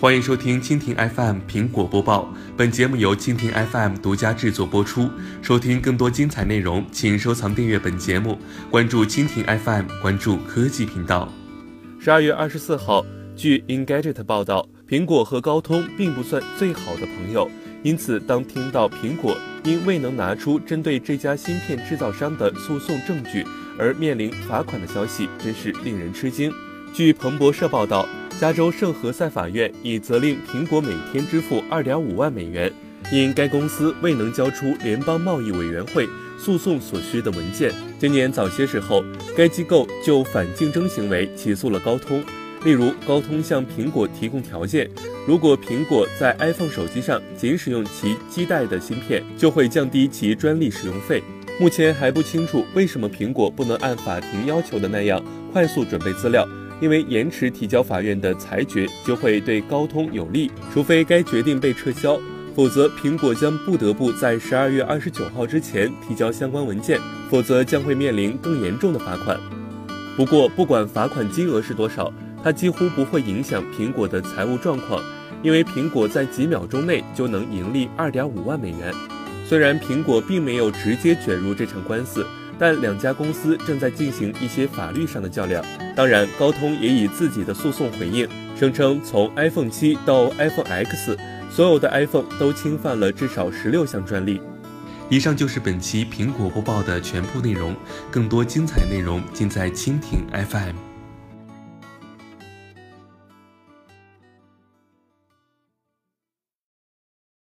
欢迎收听蜻蜓 FM 苹果播报。本节目由蜻蜓 FM 独家制作播出。收听更多精彩内容，请收藏订阅本节目，关注蜻蜓 FM，关注科技频道。十二月二十四号，据 Engadget 报道，苹果和高通并不算最好的朋友，因此当听到苹果因未能拿出针对这家芯片制造商的诉讼证据而面临罚款的消息，真是令人吃惊。据彭博社报道，加州圣何塞法院已责令苹果每天支付2.5万美元，因该公司未能交出联邦贸易委员会诉讼所需的文件。今年早些时候，该机构就反竞争行为起诉了高通。例如，高通向苹果提供条件，如果苹果在 iPhone 手机上仅使用其基带的芯片，就会降低其专利使用费。目前还不清楚为什么苹果不能按法庭要求的那样快速准备资料。因为延迟提交法院的裁决就会对高通有利，除非该决定被撤销，否则苹果将不得不在十二月二十九号之前提交相关文件，否则将会面临更严重的罚款。不过，不管罚款金额是多少，它几乎不会影响苹果的财务状况，因为苹果在几秒钟内就能盈利二点五万美元。虽然苹果并没有直接卷入这场官司。但两家公司正在进行一些法律上的较量。当然，高通也以自己的诉讼回应，声称从 iPhone 七到 iPhone X，所有的 iPhone 都侵犯了至少十六项专利。以上就是本期苹果播报的全部内容，更多精彩内容尽在蜻蜓 FM。